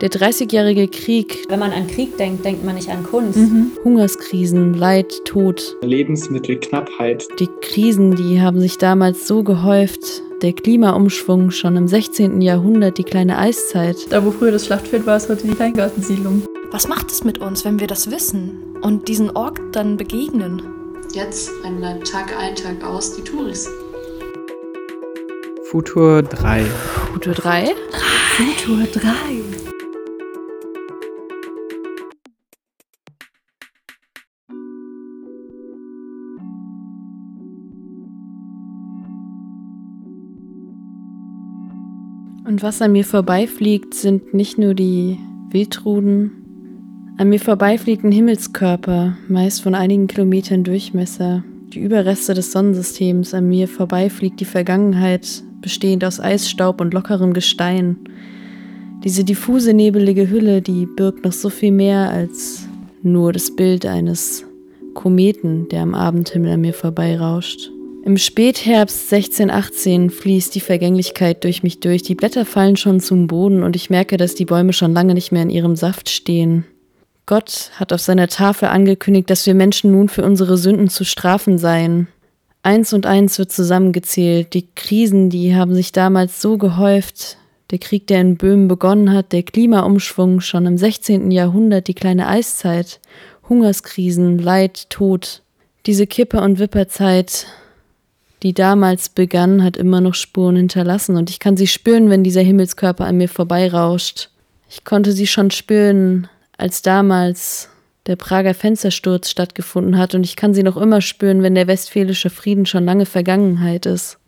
Der Dreißigjährige Krieg. Wenn man an Krieg denkt, denkt man nicht an Kunst. Mhm. Hungerskrisen, Leid, Tod. Lebensmittelknappheit. Die Krisen, die haben sich damals so gehäuft. Der Klimaumschwung schon im 16. Jahrhundert, die kleine Eiszeit. Da, wo früher das Schlachtfeld war, ist heute die Kleingartensiedlung. Was macht es mit uns, wenn wir das wissen und diesen Ort dann begegnen? Jetzt rennen dann Tag ein, Tag aus die Touris. Futur 3. Futur 3? Futur 3. Und was an mir vorbeifliegt, sind nicht nur die Wildruden. An mir vorbeifliegt ein Himmelskörper, meist von einigen Kilometern Durchmesser. Die Überreste des Sonnensystems. An mir vorbeifliegt die Vergangenheit, bestehend aus Eisstaub und lockerem Gestein. Diese diffuse, nebelige Hülle, die birgt noch so viel mehr als nur das Bild eines Kometen, der am Abendhimmel an mir vorbeirauscht. Im Spätherbst 1618 fließt die Vergänglichkeit durch mich durch. Die Blätter fallen schon zum Boden und ich merke, dass die Bäume schon lange nicht mehr in ihrem Saft stehen. Gott hat auf seiner Tafel angekündigt, dass wir Menschen nun für unsere Sünden zu strafen seien. Eins und eins wird zusammengezählt. Die Krisen, die haben sich damals so gehäuft. Der Krieg, der in Böhmen begonnen hat, der Klimaumschwung schon im 16. Jahrhundert, die kleine Eiszeit, Hungerskrisen, Leid, Tod. Diese Kippe- und Wipperzeit die damals begann, hat immer noch Spuren hinterlassen und ich kann sie spüren, wenn dieser Himmelskörper an mir vorbeirauscht. Ich konnte sie schon spüren, als damals der Prager Fenstersturz stattgefunden hat und ich kann sie noch immer spüren, wenn der westfälische Frieden schon lange Vergangenheit ist.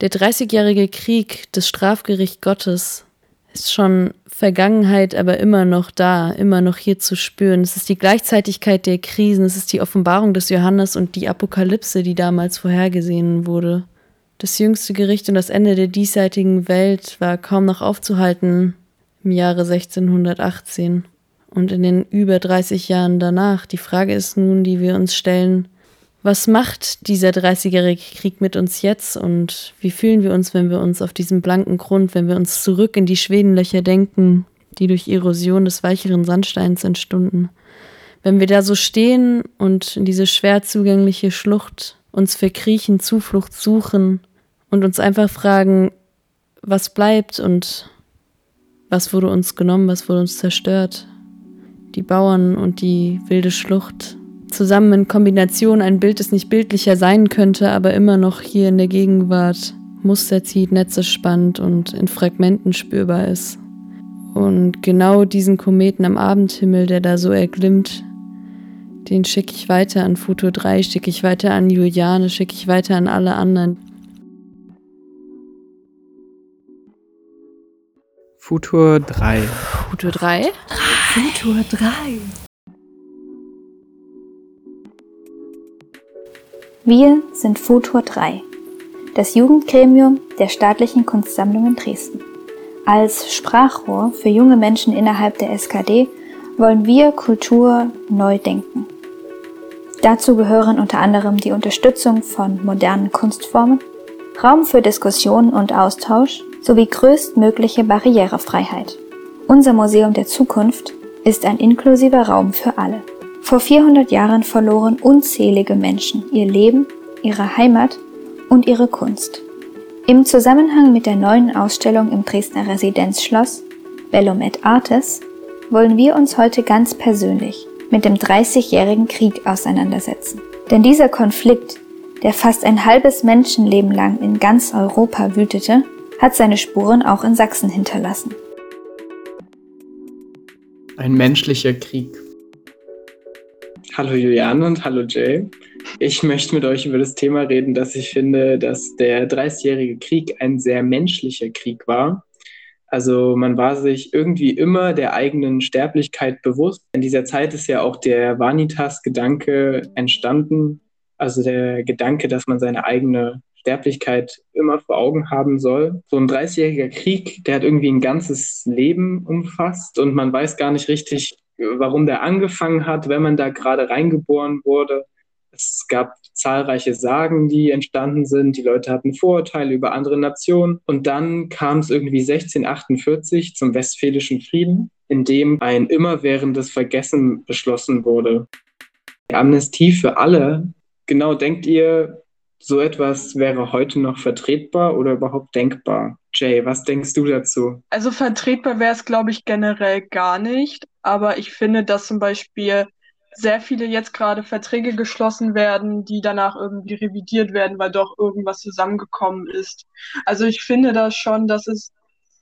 Der Dreißigjährige Krieg, das Strafgericht Gottes, ist schon Vergangenheit, aber immer noch da, immer noch hier zu spüren. Es ist die Gleichzeitigkeit der Krisen, es ist die Offenbarung des Johannes und die Apokalypse, die damals vorhergesehen wurde. Das jüngste Gericht und das Ende der diesseitigen Welt war kaum noch aufzuhalten im Jahre 1618 und in den über 30 Jahren danach. Die Frage ist nun, die wir uns stellen, was macht dieser 30-jährige Krieg mit uns jetzt und wie fühlen wir uns, wenn wir uns auf diesem blanken Grund, wenn wir uns zurück in die Schwedenlöcher denken, die durch Erosion des weicheren Sandsteins entstunden? Wenn wir da so stehen und in diese schwer zugängliche Schlucht uns verkriechen, Zuflucht suchen und uns einfach fragen, was bleibt und was wurde uns genommen, was wurde uns zerstört? Die Bauern und die wilde Schlucht, zusammen in Kombination ein Bild, das nicht bildlicher sein könnte, aber immer noch hier in der Gegenwart Muster zieht, Netze spannt und in Fragmenten spürbar ist. Und genau diesen Kometen am Abendhimmel, der da so erglimmt, den schicke ich weiter an Futur 3, schicke ich weiter an Juliane, schicke ich weiter an alle anderen. Futur 3. Futur 3? Futur 3. Wir sind Futur 3, das Jugendgremium der Staatlichen Kunstsammlungen Dresden. Als Sprachrohr für junge Menschen innerhalb der SKD wollen wir Kultur neu denken. Dazu gehören unter anderem die Unterstützung von modernen Kunstformen, Raum für Diskussion und Austausch sowie größtmögliche Barrierefreiheit. Unser Museum der Zukunft ist ein inklusiver Raum für alle. Vor 400 Jahren verloren unzählige Menschen ihr Leben, ihre Heimat und ihre Kunst. Im Zusammenhang mit der neuen Ausstellung im Dresdner Residenzschloss Bellum et Artes wollen wir uns heute ganz persönlich mit dem 30-jährigen Krieg auseinandersetzen. Denn dieser Konflikt, der fast ein halbes Menschenleben lang in ganz Europa wütete, hat seine Spuren auch in Sachsen hinterlassen. Ein menschlicher Krieg. Hallo Juliane und hallo Jay. Ich möchte mit euch über das Thema reden, dass ich finde, dass der 30-jährige Krieg ein sehr menschlicher Krieg war. Also man war sich irgendwie immer der eigenen Sterblichkeit bewusst. In dieser Zeit ist ja auch der Vanitas-Gedanke entstanden. Also der Gedanke, dass man seine eigene Sterblichkeit immer vor Augen haben soll. So ein 30-jähriger Krieg, der hat irgendwie ein ganzes Leben umfasst und man weiß gar nicht richtig, warum der angefangen hat, wenn man da gerade reingeboren wurde. Es gab zahlreiche Sagen, die entstanden sind. Die Leute hatten Vorurteile über andere Nationen. Und dann kam es irgendwie 1648 zum Westfälischen Frieden. in dem ein immerwährendes Vergessen beschlossen wurde. Amnestie für alle. Genau, denkt ihr, so etwas wäre heute noch vertretbar oder überhaupt denkbar? Jay, was denkst du dazu? Also vertretbar wäre es, glaube ich, generell gar nicht. Aber ich finde, dass zum Beispiel sehr viele jetzt gerade Verträge geschlossen werden, die danach irgendwie revidiert werden, weil doch irgendwas zusammengekommen ist. Also ich finde da schon, dass es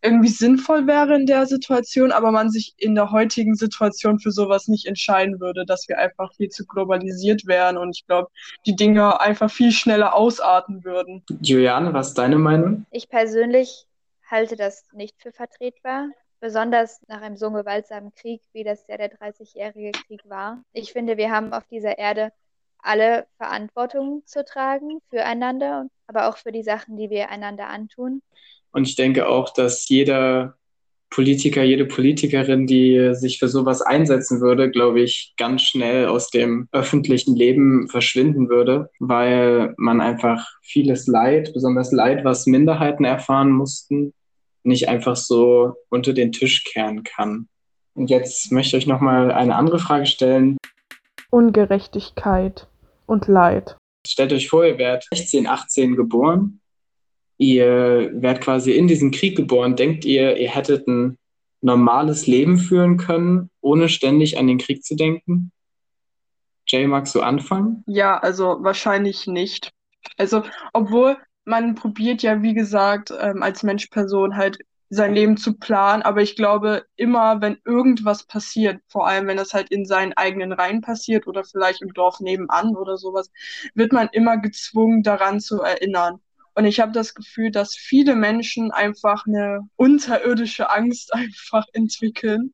irgendwie sinnvoll wäre in der Situation, aber man sich in der heutigen Situation für sowas nicht entscheiden würde, dass wir einfach viel zu globalisiert wären und ich glaube, die Dinge einfach viel schneller ausarten würden. Juliane, was ist deine Meinung? Ich persönlich halte das nicht für vertretbar, besonders nach einem so gewaltsamen Krieg, wie das ja der 30-jährige Krieg war. Ich finde, wir haben auf dieser Erde alle Verantwortung zu tragen füreinander, aber auch für die Sachen, die wir einander antun. Und ich denke auch, dass jeder Politiker, jede Politikerin, die sich für sowas einsetzen würde, glaube ich, ganz schnell aus dem öffentlichen Leben verschwinden würde, weil man einfach vieles Leid, besonders Leid, was Minderheiten erfahren mussten, nicht einfach so unter den Tisch kehren kann. Und jetzt möchte ich euch nochmal eine andere Frage stellen. Ungerechtigkeit und Leid. Stellt euch vor, ihr werdet 16, 18 geboren ihr werdet quasi in diesen Krieg geboren. Denkt ihr, ihr hättet ein normales Leben führen können, ohne ständig an den Krieg zu denken? Jay, magst du anfangen? Ja, also wahrscheinlich nicht. Also, obwohl man probiert ja, wie gesagt, ähm, als Menschperson halt sein Leben zu planen, aber ich glaube, immer wenn irgendwas passiert, vor allem wenn das halt in seinen eigenen Reihen passiert oder vielleicht im Dorf nebenan oder sowas, wird man immer gezwungen, daran zu erinnern. Und ich habe das Gefühl, dass viele Menschen einfach eine unterirdische Angst einfach entwickeln.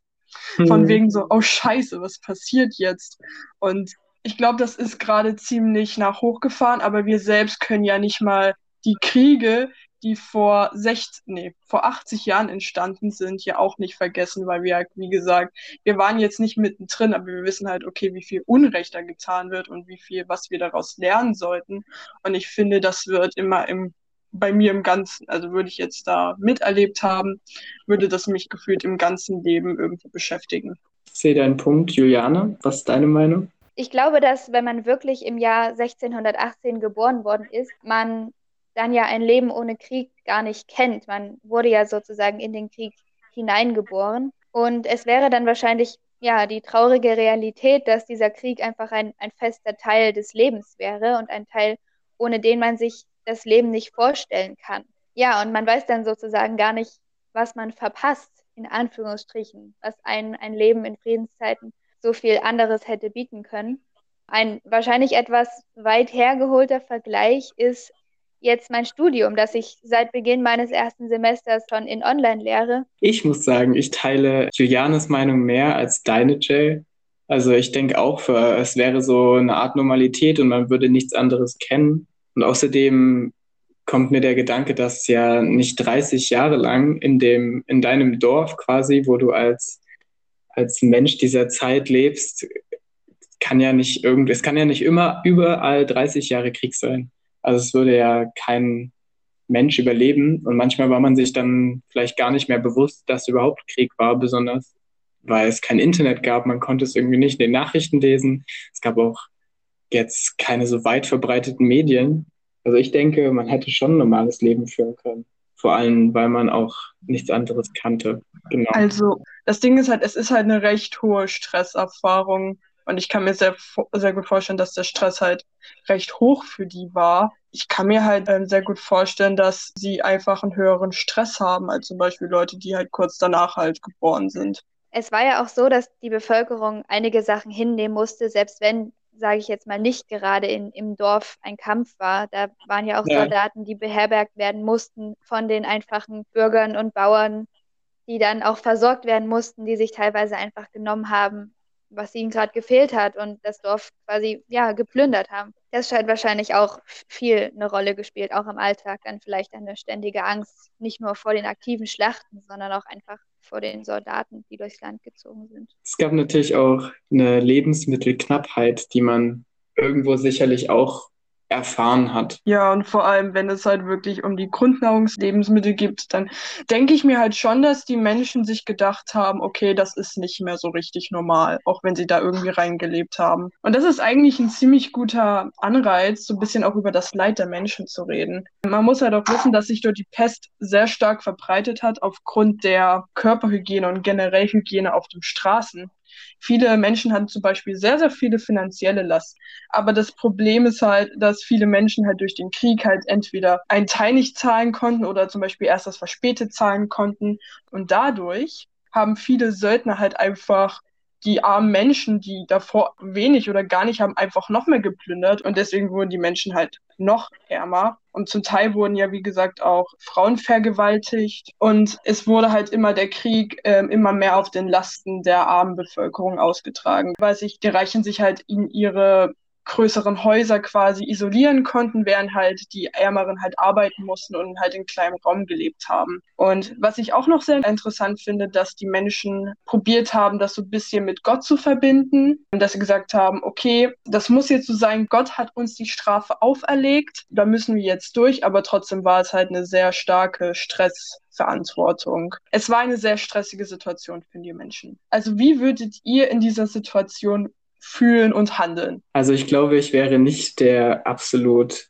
Mhm. Von wegen so, oh Scheiße, was passiert jetzt? Und ich glaube, das ist gerade ziemlich nach hochgefahren, aber wir selbst können ja nicht mal die Kriege, die vor 60, nee, vor 80 Jahren entstanden sind, ja auch nicht vergessen, weil wir, wie gesagt, wir waren jetzt nicht mittendrin, aber wir wissen halt, okay, wie viel Unrecht da getan wird und wie viel, was wir daraus lernen sollten. Und ich finde, das wird immer im, bei mir im Ganzen, also würde ich jetzt da miterlebt haben, würde das mich gefühlt im ganzen Leben irgendwie beschäftigen. Ich sehe deinen Punkt, Juliane. Was ist deine Meinung? Ich glaube, dass wenn man wirklich im Jahr 1618 geboren worden ist, man dann ja ein Leben ohne Krieg gar nicht kennt. Man wurde ja sozusagen in den Krieg hineingeboren. Und es wäre dann wahrscheinlich ja die traurige Realität, dass dieser Krieg einfach ein, ein fester Teil des Lebens wäre und ein Teil, ohne den man sich das Leben nicht vorstellen kann. Ja, und man weiß dann sozusagen gar nicht, was man verpasst, in Anführungsstrichen, was ein, ein Leben in Friedenszeiten so viel anderes hätte bieten können. Ein wahrscheinlich etwas weit hergeholter Vergleich ist jetzt mein Studium, das ich seit Beginn meines ersten Semesters schon in Online-Lehre. Ich muss sagen, ich teile Julianes Meinung mehr als deine, Jay. Also ich denke auch, es wäre so eine Art Normalität und man würde nichts anderes kennen. Und außerdem kommt mir der Gedanke, dass ja nicht 30 Jahre lang in dem, in deinem Dorf quasi, wo du als, als Mensch dieser Zeit lebst, kann ja nicht irgend, es kann ja nicht immer überall 30 Jahre Krieg sein. Also es würde ja kein Mensch überleben. Und manchmal war man sich dann vielleicht gar nicht mehr bewusst, dass überhaupt Krieg war, besonders weil es kein Internet gab. Man konnte es irgendwie nicht in den Nachrichten lesen. Es gab auch jetzt keine so weit verbreiteten Medien. Also ich denke, man hätte schon ein normales Leben führen können. Vor allem, weil man auch nichts anderes kannte. Genau. Also das Ding ist halt, es ist halt eine recht hohe Stresserfahrung und ich kann mir sehr, sehr gut vorstellen, dass der Stress halt recht hoch für die war. Ich kann mir halt ähm, sehr gut vorstellen, dass sie einfach einen höheren Stress haben als zum Beispiel Leute, die halt kurz danach halt geboren sind. Es war ja auch so, dass die Bevölkerung einige Sachen hinnehmen musste, selbst wenn, sage ich jetzt mal, nicht gerade in, im Dorf ein Kampf war. Da waren ja auch ja. Soldaten, die beherbergt werden mussten von den einfachen Bürgern und Bauern, die dann auch versorgt werden mussten, die sich teilweise einfach genommen haben, was ihnen gerade gefehlt hat und das Dorf quasi ja geplündert haben. Das scheint wahrscheinlich auch viel eine Rolle gespielt, auch im Alltag dann vielleicht eine ständige Angst, nicht nur vor den aktiven Schlachten, sondern auch einfach vor den Soldaten, die durchs Land gezogen sind. Es gab natürlich auch eine Lebensmittelknappheit, die man irgendwo sicherlich auch erfahren hat. Ja, und vor allem, wenn es halt wirklich um die Grundnahrungslebensmittel gibt, dann denke ich mir halt schon, dass die Menschen sich gedacht haben, okay, das ist nicht mehr so richtig normal, auch wenn sie da irgendwie reingelebt haben. Und das ist eigentlich ein ziemlich guter Anreiz, so ein bisschen auch über das Leid der Menschen zu reden. Man muss halt auch wissen, dass sich dort die Pest sehr stark verbreitet hat aufgrund der Körperhygiene und generell Hygiene auf den Straßen. Viele Menschen hatten zum Beispiel sehr, sehr viele finanzielle Last. Aber das Problem ist halt, dass viele Menschen halt durch den Krieg halt entweder einen Teil nicht zahlen konnten oder zum Beispiel erst das verspätet zahlen konnten. Und dadurch haben viele Söldner halt einfach die armen Menschen, die davor wenig oder gar nicht haben, einfach noch mehr geplündert und deswegen wurden die Menschen halt noch ärmer. Und zum Teil wurden ja, wie gesagt, auch Frauen vergewaltigt. Und es wurde halt immer der Krieg äh, immer mehr auf den Lasten der armen Bevölkerung ausgetragen, weil sich die Reichen sich halt in ihre größeren Häuser quasi isolieren konnten, während halt die Ärmeren halt arbeiten mussten und halt in kleinem Raum gelebt haben. Und was ich auch noch sehr interessant finde, dass die Menschen probiert haben, das so ein bisschen mit Gott zu verbinden und dass sie gesagt haben, okay, das muss jetzt so sein, Gott hat uns die Strafe auferlegt, da müssen wir jetzt durch, aber trotzdem war es halt eine sehr starke Stressverantwortung. Es war eine sehr stressige Situation für die Menschen. Also wie würdet ihr in dieser Situation fühlen und handeln? Also ich glaube, ich wäre nicht der absolut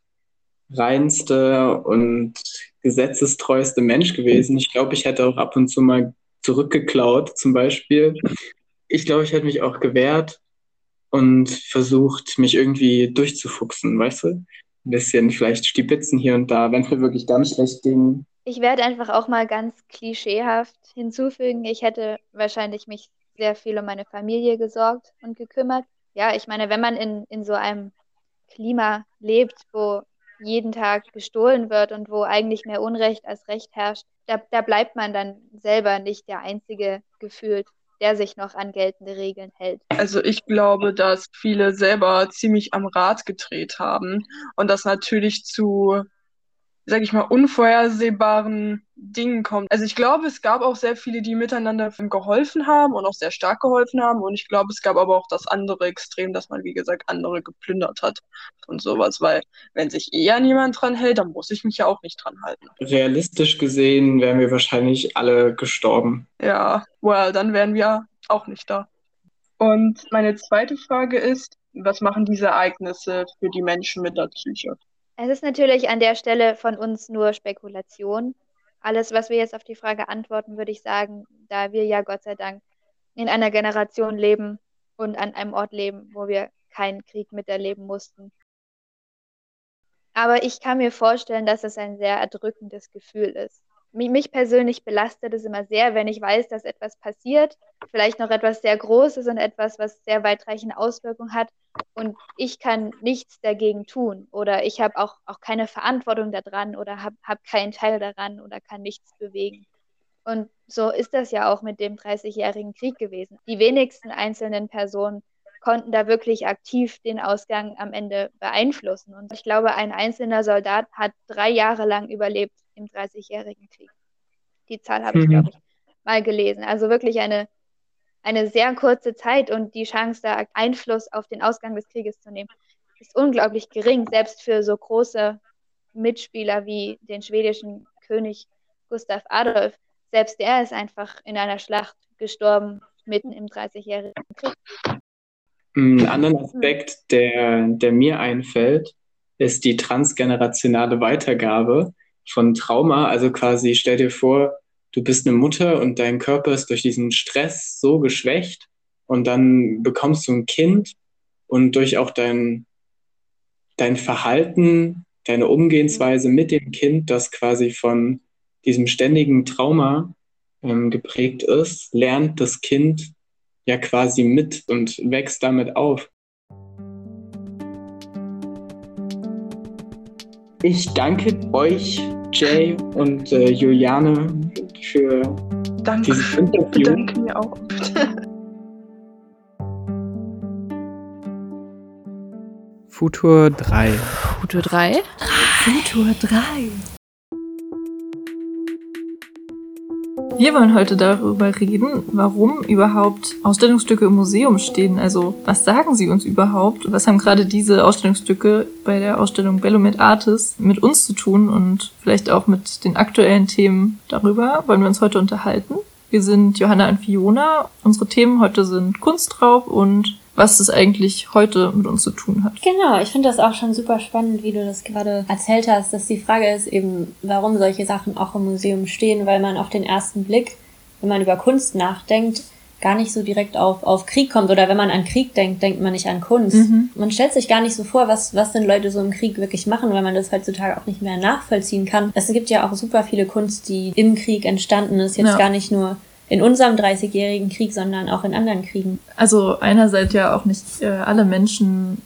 reinste und gesetzestreueste Mensch gewesen. Ich glaube, ich hätte auch ab und zu mal zurückgeklaut, zum Beispiel. Ich glaube, ich hätte mich auch gewehrt und versucht, mich irgendwie durchzufuchsen, weißt du? Ein bisschen vielleicht Stibitzen hier und da, wenn es mir wirklich ganz schlecht ging. Ich werde einfach auch mal ganz klischeehaft hinzufügen. Ich hätte wahrscheinlich mich sehr viel um meine Familie gesorgt und gekümmert. Ja, ich meine, wenn man in, in so einem Klima lebt, wo jeden Tag gestohlen wird und wo eigentlich mehr Unrecht als Recht herrscht, da, da bleibt man dann selber nicht der Einzige gefühlt, der sich noch an geltende Regeln hält. Also ich glaube, dass viele selber ziemlich am Rad gedreht haben und das natürlich zu sag ich mal, unvorhersehbaren Dingen kommt. Also ich glaube, es gab auch sehr viele, die miteinander geholfen haben und auch sehr stark geholfen haben. Und ich glaube, es gab aber auch das andere Extrem, dass man, wie gesagt, andere geplündert hat und sowas. Weil wenn sich eher niemand dran hält, dann muss ich mich ja auch nicht dran halten. Realistisch gesehen wären wir wahrscheinlich alle gestorben. Ja, well, dann wären wir auch nicht da. Und meine zweite Frage ist, was machen diese Ereignisse für die Menschen mit der Psyche? Es ist natürlich an der Stelle von uns nur Spekulation. Alles, was wir jetzt auf die Frage antworten, würde ich sagen, da wir ja Gott sei Dank in einer Generation leben und an einem Ort leben, wo wir keinen Krieg miterleben mussten. Aber ich kann mir vorstellen, dass es ein sehr erdrückendes Gefühl ist mich persönlich belastet es immer sehr, wenn ich weiß, dass etwas passiert, vielleicht noch etwas sehr Großes und etwas, was sehr weitreichende Auswirkungen hat und ich kann nichts dagegen tun oder ich habe auch, auch keine Verantwortung daran oder habe hab keinen Teil daran oder kann nichts bewegen. Und so ist das ja auch mit dem 30-jährigen Krieg gewesen. Die wenigsten einzelnen Personen konnten da wirklich aktiv den Ausgang am Ende beeinflussen. Und ich glaube, ein einzelner Soldat hat drei Jahre lang überlebt im Dreißigjährigen Krieg. Die Zahl habe ich, mhm. glaube ich, mal gelesen. Also wirklich eine, eine sehr kurze Zeit und die Chance, da Einfluss auf den Ausgang des Krieges zu nehmen, ist unglaublich gering, selbst für so große Mitspieler wie den schwedischen König Gustav Adolf. Selbst der ist einfach in einer Schlacht gestorben, mitten im Dreißigjährigen Krieg. Ein anderer Aspekt, der, der mir einfällt, ist die transgenerationale Weitergabe von Trauma. Also quasi stell dir vor, du bist eine Mutter und dein Körper ist durch diesen Stress so geschwächt und dann bekommst du ein Kind und durch auch dein, dein Verhalten, deine Umgehensweise mit dem Kind, das quasi von diesem ständigen Trauma ähm, geprägt ist, lernt das Kind ja quasi mit und wächst damit auf. Ich danke euch, Jay und äh, Juliane, für danke. dieses Interview. Danke mir auch. Futur 3. Futur 3? Futur 3. Wir wollen heute darüber reden, warum überhaupt Ausstellungsstücke im Museum stehen. Also was sagen sie uns überhaupt? Was haben gerade diese Ausstellungsstücke bei der Ausstellung Bellomet Artis mit uns zu tun und vielleicht auch mit den aktuellen Themen darüber wollen wir uns heute unterhalten. Wir sind Johanna und Fiona. Unsere Themen heute sind Kunstraub und was das eigentlich heute mit uns zu tun hat. Genau, ich finde das auch schon super spannend, wie du das gerade erzählt hast, dass die Frage ist eben, warum solche Sachen auch im Museum stehen, weil man auf den ersten Blick, wenn man über Kunst nachdenkt, gar nicht so direkt auf, auf Krieg kommt. Oder wenn man an Krieg denkt, denkt man nicht an Kunst. Mhm. Man stellt sich gar nicht so vor, was, was denn Leute so im Krieg wirklich machen, weil man das heutzutage auch nicht mehr nachvollziehen kann. Es gibt ja auch super viele Kunst, die im Krieg entstanden ist, jetzt ja. gar nicht nur in unserem 30-jährigen Krieg, sondern auch in anderen Kriegen. Also einerseits ja auch nicht äh, alle Menschen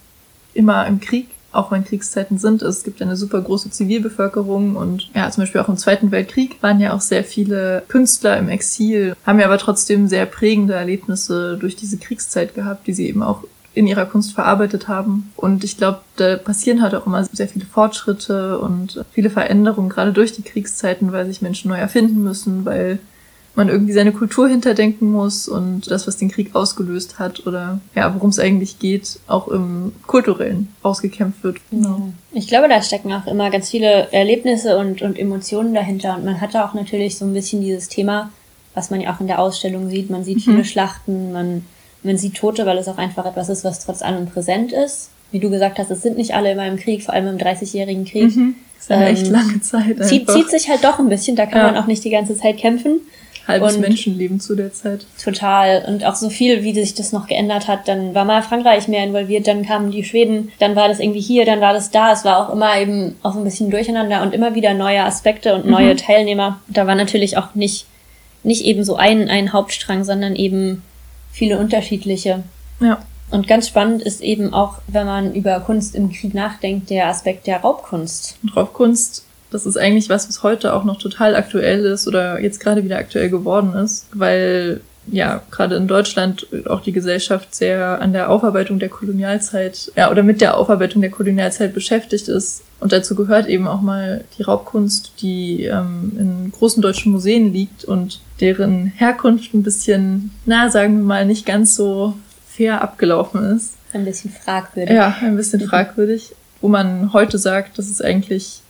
immer im Krieg, auch wenn Kriegszeiten sind. Es gibt eine super große Zivilbevölkerung und ja, zum Beispiel auch im Zweiten Weltkrieg waren ja auch sehr viele Künstler im Exil, haben ja aber trotzdem sehr prägende Erlebnisse durch diese Kriegszeit gehabt, die sie eben auch in ihrer Kunst verarbeitet haben. Und ich glaube, da passieren halt auch immer sehr viele Fortschritte und viele Veränderungen, gerade durch die Kriegszeiten, weil sich Menschen neu erfinden müssen, weil man irgendwie seine Kultur hinterdenken muss und das, was den Krieg ausgelöst hat oder ja, worum es eigentlich geht, auch im kulturellen ausgekämpft wird. Genau. Ich glaube, da stecken auch immer ganz viele Erlebnisse und, und Emotionen dahinter und man hat da auch natürlich so ein bisschen dieses Thema, was man ja auch in der Ausstellung sieht. Man sieht mhm. viele Schlachten, man, man sieht Tote, weil es auch einfach etwas ist, was trotz allem präsent ist. Wie du gesagt hast, es sind nicht alle immer im Krieg, vor allem im 30-jährigen Krieg. Mhm. Das ist eine ähm, echt lange Zeit. Zieht, zieht sich halt doch ein bisschen, da kann ja. man auch nicht die ganze Zeit kämpfen halbes und Menschenleben zu der Zeit. Total. Und auch so viel, wie sich das noch geändert hat. Dann war mal Frankreich mehr involviert, dann kamen die Schweden, dann war das irgendwie hier, dann war das da. Es war auch immer eben auch ein bisschen durcheinander und immer wieder neue Aspekte und neue mhm. Teilnehmer. Da war natürlich auch nicht, nicht eben so ein, ein Hauptstrang, sondern eben viele unterschiedliche. Ja. Und ganz spannend ist eben auch, wenn man über Kunst im Krieg nachdenkt, der Aspekt der Raubkunst. Und Raubkunst das ist eigentlich was, was heute auch noch total aktuell ist oder jetzt gerade wieder aktuell geworden ist, weil ja, gerade in Deutschland auch die Gesellschaft sehr an der Aufarbeitung der Kolonialzeit, ja, oder mit der Aufarbeitung der Kolonialzeit beschäftigt ist. Und dazu gehört eben auch mal die Raubkunst, die ähm, in großen deutschen Museen liegt und deren Herkunft ein bisschen, na, sagen wir mal, nicht ganz so fair abgelaufen ist. Ein bisschen fragwürdig. Ja, ein bisschen fragwürdig. Wo man heute sagt, dass es eigentlich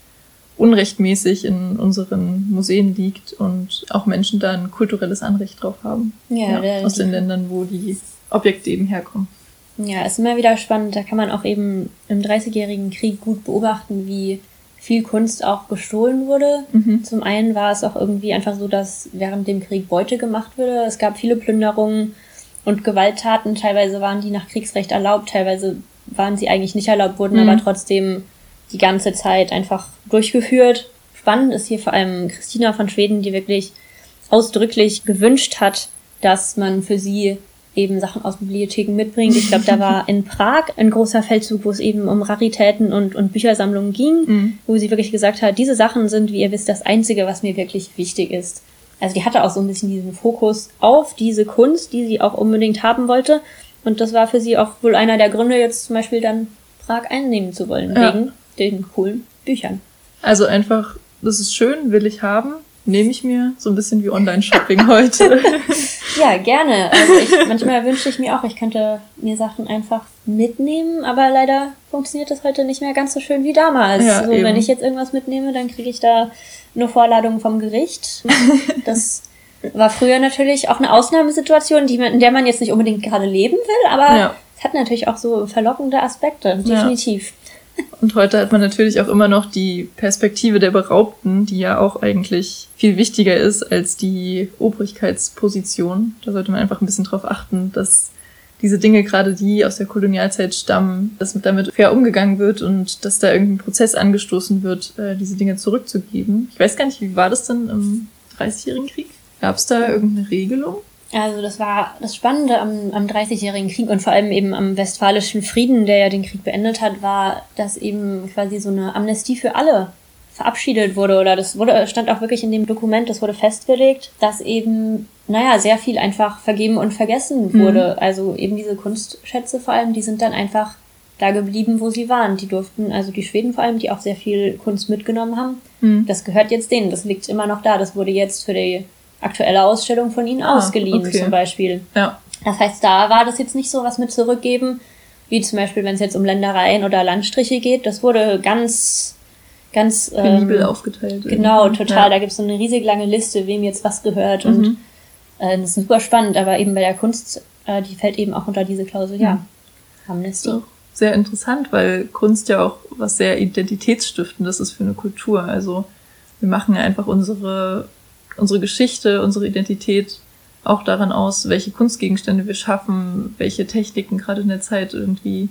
unrechtmäßig in unseren Museen liegt und auch Menschen da ein kulturelles Anrecht drauf haben. Ja, ja aus den Ländern, wo die Objekte eben herkommen. Ja, ist immer wieder spannend. Da kann man auch eben im Dreißigjährigen Krieg gut beobachten, wie viel Kunst auch gestohlen wurde. Mhm. Zum einen war es auch irgendwie einfach so, dass während dem Krieg Beute gemacht wurde. Es gab viele Plünderungen und Gewalttaten. Teilweise waren die nach Kriegsrecht erlaubt, teilweise waren sie eigentlich nicht erlaubt, wurden mhm. aber trotzdem die ganze Zeit einfach durchgeführt. Spannend ist hier vor allem Christina von Schweden, die wirklich ausdrücklich gewünscht hat, dass man für sie eben Sachen aus Bibliotheken mitbringt. Ich glaube, da war in Prag ein großer Feldzug, wo es eben um Raritäten und, und Büchersammlungen ging, mhm. wo sie wirklich gesagt hat, diese Sachen sind, wie ihr wisst, das Einzige, was mir wirklich wichtig ist. Also die hatte auch so ein bisschen diesen Fokus auf diese Kunst, die sie auch unbedingt haben wollte. Und das war für sie auch wohl einer der Gründe, jetzt zum Beispiel dann Prag einnehmen zu wollen, ja. wegen den coolen Büchern. Also einfach, das ist schön, will ich haben, nehme ich mir so ein bisschen wie Online-Shopping heute. ja, gerne. Also ich, manchmal wünsche ich mir auch, ich könnte mir Sachen einfach mitnehmen, aber leider funktioniert das heute nicht mehr ganz so schön wie damals. Ja, so, wenn ich jetzt irgendwas mitnehme, dann kriege ich da nur Vorladungen vom Gericht. Das war früher natürlich auch eine Ausnahmesituation, die man, in der man jetzt nicht unbedingt gerade leben will, aber ja. es hat natürlich auch so verlockende Aspekte, definitiv. Ja. Und heute hat man natürlich auch immer noch die Perspektive der Beraubten, die ja auch eigentlich viel wichtiger ist als die Obrigkeitsposition. Da sollte man einfach ein bisschen drauf achten, dass diese Dinge, gerade die aus der Kolonialzeit stammen, dass damit fair umgegangen wird und dass da irgendein Prozess angestoßen wird, äh, diese Dinge zurückzugeben. Ich weiß gar nicht, wie war das denn im Dreißigjährigen Krieg? Gab es da irgendeine Regelung? Also das war das Spannende am, am 30-jährigen Krieg und vor allem eben am Westfalischen Frieden, der ja den Krieg beendet hat, war, dass eben quasi so eine Amnestie für alle verabschiedet wurde oder das wurde, stand auch wirklich in dem Dokument, das wurde festgelegt, dass eben, naja, sehr viel einfach vergeben und vergessen mhm. wurde. Mhm. Also eben diese Kunstschätze vor allem, die sind dann einfach da geblieben, wo sie waren. Die durften, also die Schweden vor allem, die auch sehr viel Kunst mitgenommen haben, mhm. das gehört jetzt denen, das liegt immer noch da. Das wurde jetzt für die aktuelle Ausstellung von ihnen ah, ausgeliehen, okay. zum Beispiel. Ja. Das heißt, da war das jetzt nicht so was mit zurückgeben, wie zum Beispiel, wenn es jetzt um Ländereien oder Landstriche geht. Das wurde ganz, ganz penibel ähm, aufgeteilt. Genau, irgendwie. total. Ja. Da gibt es so eine riesig lange Liste, wem jetzt was gehört. Mhm. Und äh, das ist super spannend, aber eben bei der Kunst, äh, die fällt eben auch unter diese Klausel, ja. Mhm. Amnesty. So sehr interessant, weil Kunst ja auch was sehr identitätsstiftendes ist für eine Kultur. Also wir machen ja einfach unsere, unsere Geschichte, unsere Identität auch daran aus, welche Kunstgegenstände wir schaffen, welche Techniken gerade in der Zeit irgendwie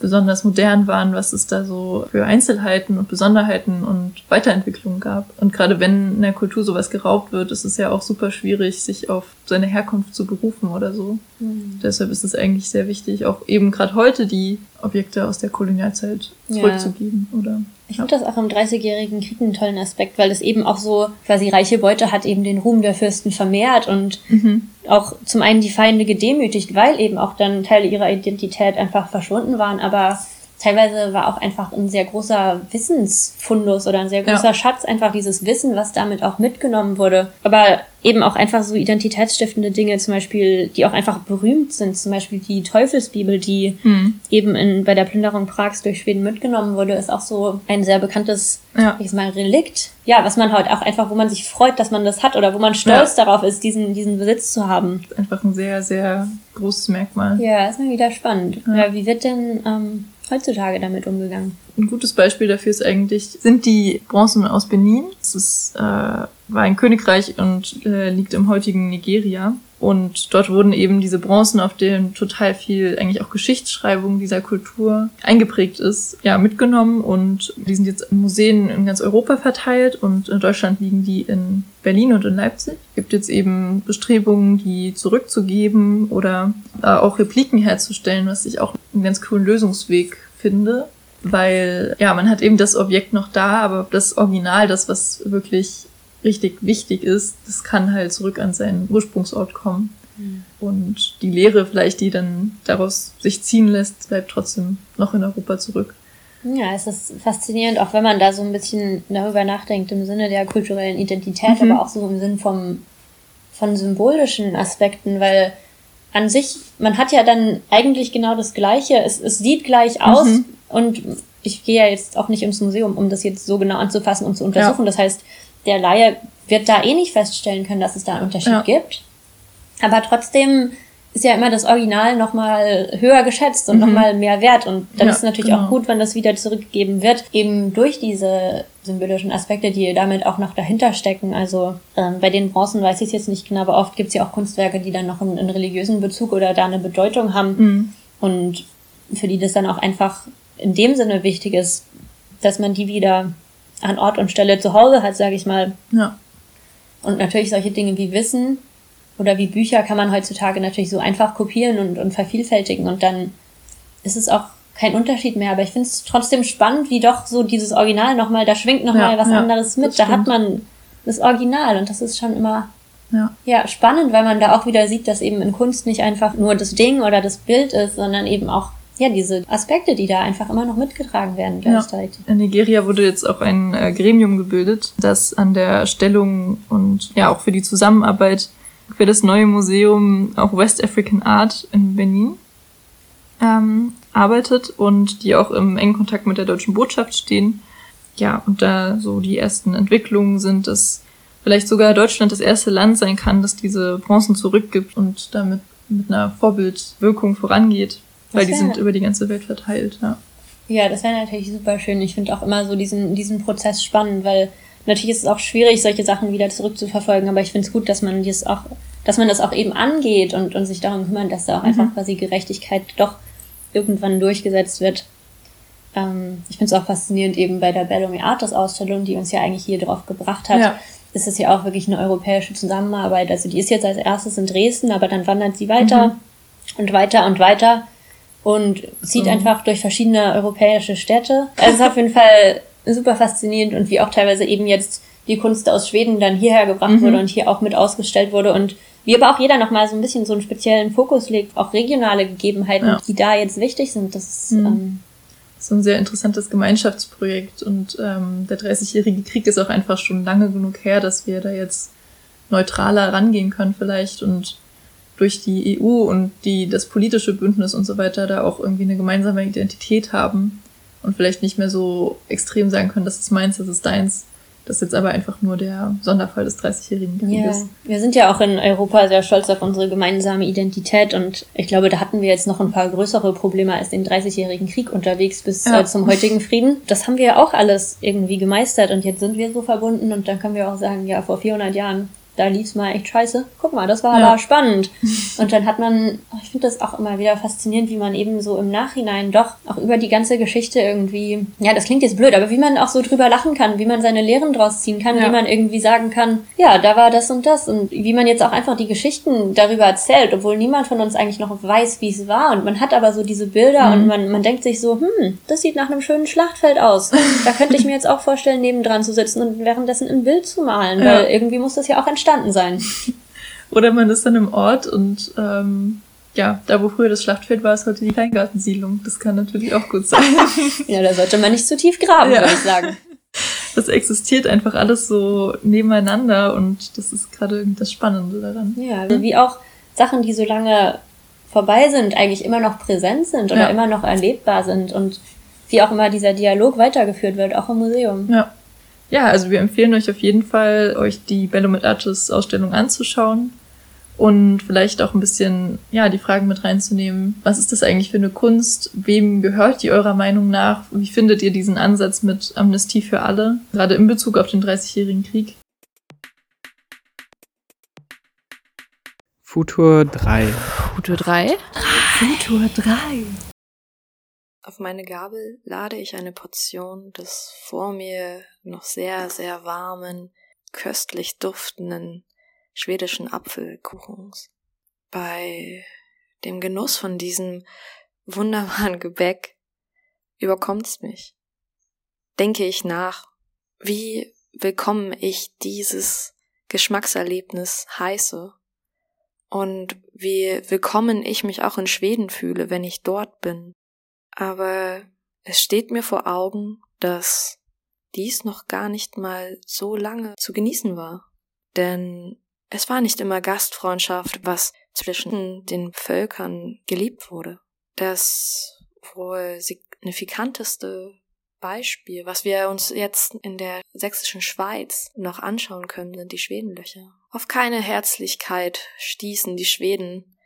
besonders modern waren, was es da so für Einzelheiten und Besonderheiten und Weiterentwicklungen gab. Und gerade wenn in der Kultur sowas geraubt wird, ist es ja auch super schwierig, sich auf seine Herkunft zu berufen oder so. Mhm. Deshalb ist es eigentlich sehr wichtig, auch eben gerade heute die Objekte aus der Kolonialzeit zurückzugeben, ja. oder? Ich finde das auch im Dreißigjährigen Krieg einen tollen Aspekt, weil es eben auch so quasi reiche Beute hat eben den Ruhm der Fürsten vermehrt und mhm. auch zum einen die Feinde gedemütigt, weil eben auch dann Teile ihrer Identität einfach verschwunden waren, aber teilweise war auch einfach ein sehr großer Wissensfundus oder ein sehr großer ja. Schatz, einfach dieses Wissen, was damit auch mitgenommen wurde. Aber eben auch einfach so identitätsstiftende Dinge, zum Beispiel, die auch einfach berühmt sind, zum Beispiel die Teufelsbibel, die mhm. eben in, bei der Plünderung Prags durch Schweden mitgenommen wurde, ist auch so ein sehr bekanntes, ja. ich sag mal, Relikt. Ja, was man halt auch einfach, wo man sich freut, dass man das hat oder wo man stolz ja. darauf ist, diesen, diesen Besitz zu haben. Einfach ein sehr, sehr großes Merkmal. Ja, ist mal wieder spannend. Ja. wie wird denn ähm, heutzutage damit umgegangen? Ein gutes Beispiel dafür ist eigentlich, sind die Bronzen aus Benin. Das ist, äh, war ein Königreich und äh, liegt im heutigen Nigeria. Und dort wurden eben diese Bronzen, auf denen total viel eigentlich auch Geschichtsschreibung dieser Kultur eingeprägt ist, ja, mitgenommen. Und die sind jetzt in Museen in ganz Europa verteilt und in Deutschland liegen die in Berlin und in Leipzig. Es gibt jetzt eben Bestrebungen, die zurückzugeben oder äh, auch Repliken herzustellen, was ich auch einen ganz coolen Lösungsweg finde weil ja, man hat eben das Objekt noch da, aber das Original, das, was wirklich richtig wichtig ist, das kann halt zurück an seinen Ursprungsort kommen. Mhm. Und die Lehre vielleicht, die dann daraus sich ziehen lässt, bleibt trotzdem noch in Europa zurück. Ja, es ist faszinierend, auch wenn man da so ein bisschen darüber nachdenkt, im Sinne der kulturellen Identität, mhm. aber auch so im Sinne vom, von symbolischen Aspekten, weil an sich, man hat ja dann eigentlich genau das Gleiche, es, es sieht gleich aus mhm. und ich gehe ja jetzt auch nicht ins Museum, um das jetzt so genau anzufassen und zu untersuchen. Ja. Das heißt, der Laie wird da eh nicht feststellen können, dass es da einen Unterschied ja. gibt. Aber trotzdem ist ja immer das Original nochmal höher geschätzt und mhm. nochmal mehr wert. Und dann ja, ist es natürlich genau. auch gut, wenn das wieder zurückgegeben wird, eben durch diese symbolischen Aspekte, die damit auch noch dahinter stecken. Also ähm, bei den Bronzen weiß ich es jetzt nicht genau, aber oft gibt es ja auch Kunstwerke, die dann noch einen, einen, religiösen Bezug oder da eine Bedeutung haben. Mhm. Und für die das dann auch einfach in dem Sinne wichtig ist, dass man die wieder an Ort und Stelle zu Hause hat, sage ich mal. Ja. Und natürlich solche Dinge wie Wissen oder wie Bücher kann man heutzutage natürlich so einfach kopieren und, und vervielfältigen und dann ist es auch kein Unterschied mehr. Aber ich finde es trotzdem spannend, wie doch so dieses Original nochmal, da schwingt nochmal ja, was ja, anderes mit. Da hat man das Original und das ist schon immer ja. ja spannend, weil man da auch wieder sieht, dass eben in Kunst nicht einfach nur das Ding oder das Bild ist, sondern eben auch ja, diese Aspekte, die da einfach immer noch mitgetragen werden. Ja. In Nigeria wurde jetzt auch ein äh, Gremium gebildet, das an der Stellung und ja auch für die Zusammenarbeit für das neue Museum auch West African Art in Benin ähm, arbeitet und die auch im engen Kontakt mit der deutschen Botschaft stehen. Ja, und da so die ersten Entwicklungen sind, dass vielleicht sogar Deutschland das erste Land sein kann, das diese Bronzen zurückgibt und damit mit einer Vorbildwirkung vorangeht. Weil die sind über die ganze Welt verteilt, ja. Ja, das wäre natürlich super schön. Ich finde auch immer so diesen, diesen Prozess spannend, weil natürlich ist es auch schwierig, solche Sachen wieder zurückzuverfolgen, aber ich finde es gut, dass man das auch, dass man das auch eben angeht und, und sich darum kümmert, dass da auch mhm. einfach quasi Gerechtigkeit doch irgendwann durchgesetzt wird. Ähm, ich finde es auch faszinierend eben bei der Bellamy Artis Ausstellung, die uns ja eigentlich hier drauf gebracht hat. Ja. Ist es ja auch wirklich eine europäische Zusammenarbeit. Also die ist jetzt als erstes in Dresden, aber dann wandert sie weiter mhm. und weiter und weiter und zieht mhm. einfach durch verschiedene europäische Städte. Also es ist auf jeden Fall super faszinierend und wie auch teilweise eben jetzt die Kunst aus Schweden dann hierher gebracht mhm. wurde und hier auch mit ausgestellt wurde und wie aber auch jeder nochmal so ein bisschen so einen speziellen Fokus legt, auch regionale Gegebenheiten, ja. die da jetzt wichtig sind. Das ist, mhm. ähm, so ein sehr interessantes Gemeinschaftsprojekt und ähm, der 30-jährige Krieg ist auch einfach schon lange genug her, dass wir da jetzt neutraler rangehen können vielleicht und durch die EU und die, das politische Bündnis und so weiter da auch irgendwie eine gemeinsame Identität haben und vielleicht nicht mehr so extrem sagen können, das ist meins, das ist deins, das ist jetzt aber einfach nur der Sonderfall des 30-jährigen Krieges. Ja, wir sind ja auch in Europa sehr stolz auf unsere gemeinsame Identität und ich glaube, da hatten wir jetzt noch ein paar größere Probleme als den 30-jährigen Krieg unterwegs bis ja. äh, zum heutigen Frieden. Das haben wir ja auch alles irgendwie gemeistert und jetzt sind wir so verbunden und dann können wir auch sagen, ja, vor 400 Jahren da lief's mal echt scheiße. Guck mal, das war ja. aber spannend. Und dann hat man, ich finde das auch immer wieder faszinierend, wie man eben so im Nachhinein doch auch über die ganze Geschichte irgendwie, ja, das klingt jetzt blöd, aber wie man auch so drüber lachen kann, wie man seine Lehren draus ziehen kann, ja. wie man irgendwie sagen kann, ja, da war das und das und wie man jetzt auch einfach die Geschichten darüber erzählt, obwohl niemand von uns eigentlich noch weiß, wie es war. Und man hat aber so diese Bilder mhm. und man, man denkt sich so, hm, das sieht nach einem schönen Schlachtfeld aus. Da könnte ich mir jetzt auch vorstellen, nebendran zu sitzen und währenddessen ein Bild zu malen, ja. weil irgendwie muss das ja auch entstehen entstanden sein. Oder man ist dann im Ort und ähm, ja, da wo früher das Schlachtfeld war, ist heute die Kleingartensiedlung. Das kann natürlich auch gut sein. ja, da sollte man nicht zu tief graben, ja. würde ich sagen. Das existiert einfach alles so nebeneinander und das ist gerade irgendwie das Spannende daran. Ja, also wie auch Sachen, die so lange vorbei sind, eigentlich immer noch präsent sind oder ja. immer noch erlebbar sind und wie auch immer dieser Dialog weitergeführt wird, auch im Museum. Ja. Ja, also wir empfehlen euch auf jeden Fall, euch die Bello mit Arches Ausstellung anzuschauen und vielleicht auch ein bisschen, ja, die Fragen mit reinzunehmen. Was ist das eigentlich für eine Kunst? Wem gehört die eurer Meinung nach? Wie findet ihr diesen Ansatz mit Amnestie für alle? Gerade in Bezug auf den 30-jährigen Krieg? Futur 3. Futur 3? Futur 3. Auf meine Gabel lade ich eine Portion des vor mir noch sehr, sehr warmen, köstlich duftenden schwedischen Apfelkuchens. Bei dem Genuss von diesem wunderbaren Gebäck überkommt's mich. Denke ich nach, wie willkommen ich dieses Geschmackserlebnis heiße und wie willkommen ich mich auch in Schweden fühle, wenn ich dort bin aber es steht mir vor Augen, dass dies noch gar nicht mal so lange zu genießen war. Denn es war nicht immer Gastfreundschaft, was zwischen den Völkern geliebt wurde. Das wohl signifikanteste Beispiel, was wir uns jetzt in der sächsischen Schweiz noch anschauen können, sind die Schwedenlöcher. Auf keine Herzlichkeit stießen die Schweden,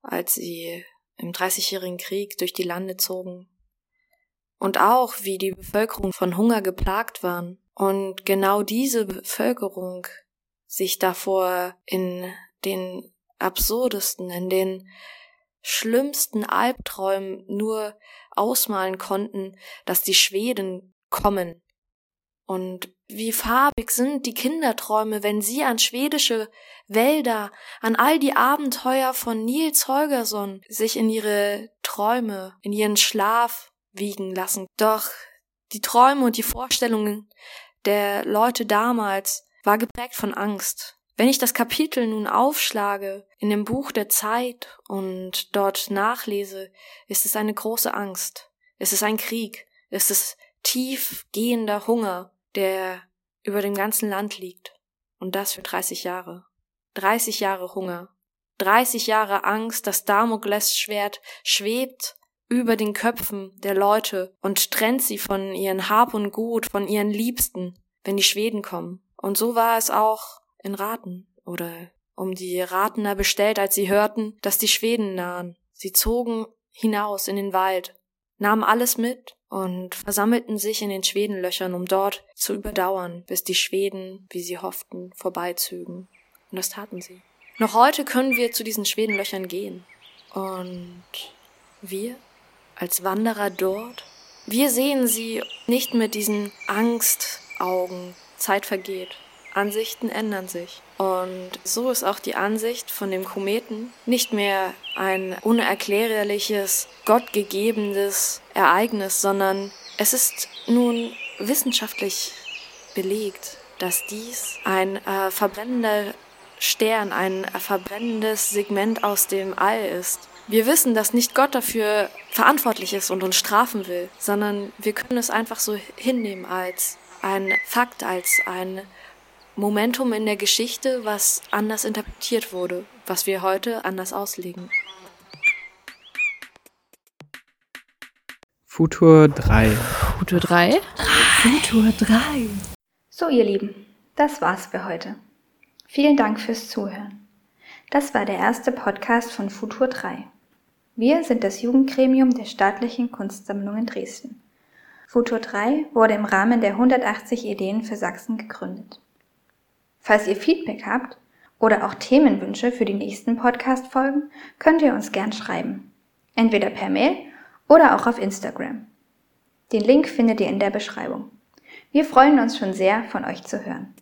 als sie im Dreißigjährigen Krieg durch die Lande zogen. Und auch wie die Bevölkerung von Hunger geplagt waren. Und genau diese Bevölkerung sich davor in den absurdesten, in den schlimmsten Albträumen nur ausmalen konnten, dass die Schweden kommen. Und wie farbig sind die Kinderträume, wenn sie an schwedische Wälder, an all die Abenteuer von Nils Holgersson sich in ihre Träume, in ihren Schlaf wiegen lassen. Doch die Träume und die Vorstellungen der Leute damals war geprägt von Angst. Wenn ich das Kapitel nun aufschlage in dem Buch der Zeit und dort nachlese, ist es eine große Angst. Es ist ein Krieg. Es ist tiefgehender Hunger, der über dem ganzen Land liegt. Und das für 30 Jahre. 30 Jahre Hunger, 30 Jahre Angst, das Damoklesschwert schwebt über den Köpfen der Leute und trennt sie von ihren Hab und Gut, von ihren Liebsten, wenn die Schweden kommen. Und so war es auch in Raten oder um die Ratener bestellt, als sie hörten, dass die Schweden nahen. Sie zogen hinaus in den Wald, nahmen alles mit und versammelten sich in den Schwedenlöchern, um dort zu überdauern, bis die Schweden, wie sie hofften, vorbeizögen. Und das taten sie. Noch heute können wir zu diesen Schwedenlöchern gehen. Und wir, als Wanderer dort, wir sehen sie nicht mit diesen Angstaugen. Zeit vergeht. Ansichten ändern sich. Und so ist auch die Ansicht von dem Kometen nicht mehr ein unerklärliches, gottgegebenes Ereignis, sondern es ist nun wissenschaftlich belegt, dass dies ein äh, verbrennender Stern ein verbrennendes Segment aus dem All ist. Wir wissen, dass nicht Gott dafür verantwortlich ist und uns strafen will, sondern wir können es einfach so hinnehmen als ein Fakt, als ein Momentum in der Geschichte, was anders interpretiert wurde, was wir heute anders auslegen. Futur 3. Futur 3? Futur 3. So, ihr Lieben, das war's für heute. Vielen Dank fürs Zuhören. Das war der erste Podcast von Futur 3. Wir sind das Jugendgremium der Staatlichen Kunstsammlung in Dresden. Futur 3 wurde im Rahmen der 180 Ideen für Sachsen gegründet. Falls ihr Feedback habt oder auch Themenwünsche für die nächsten Podcast-Folgen, könnt ihr uns gern schreiben. Entweder per Mail oder auch auf Instagram. Den Link findet ihr in der Beschreibung. Wir freuen uns schon sehr, von euch zu hören.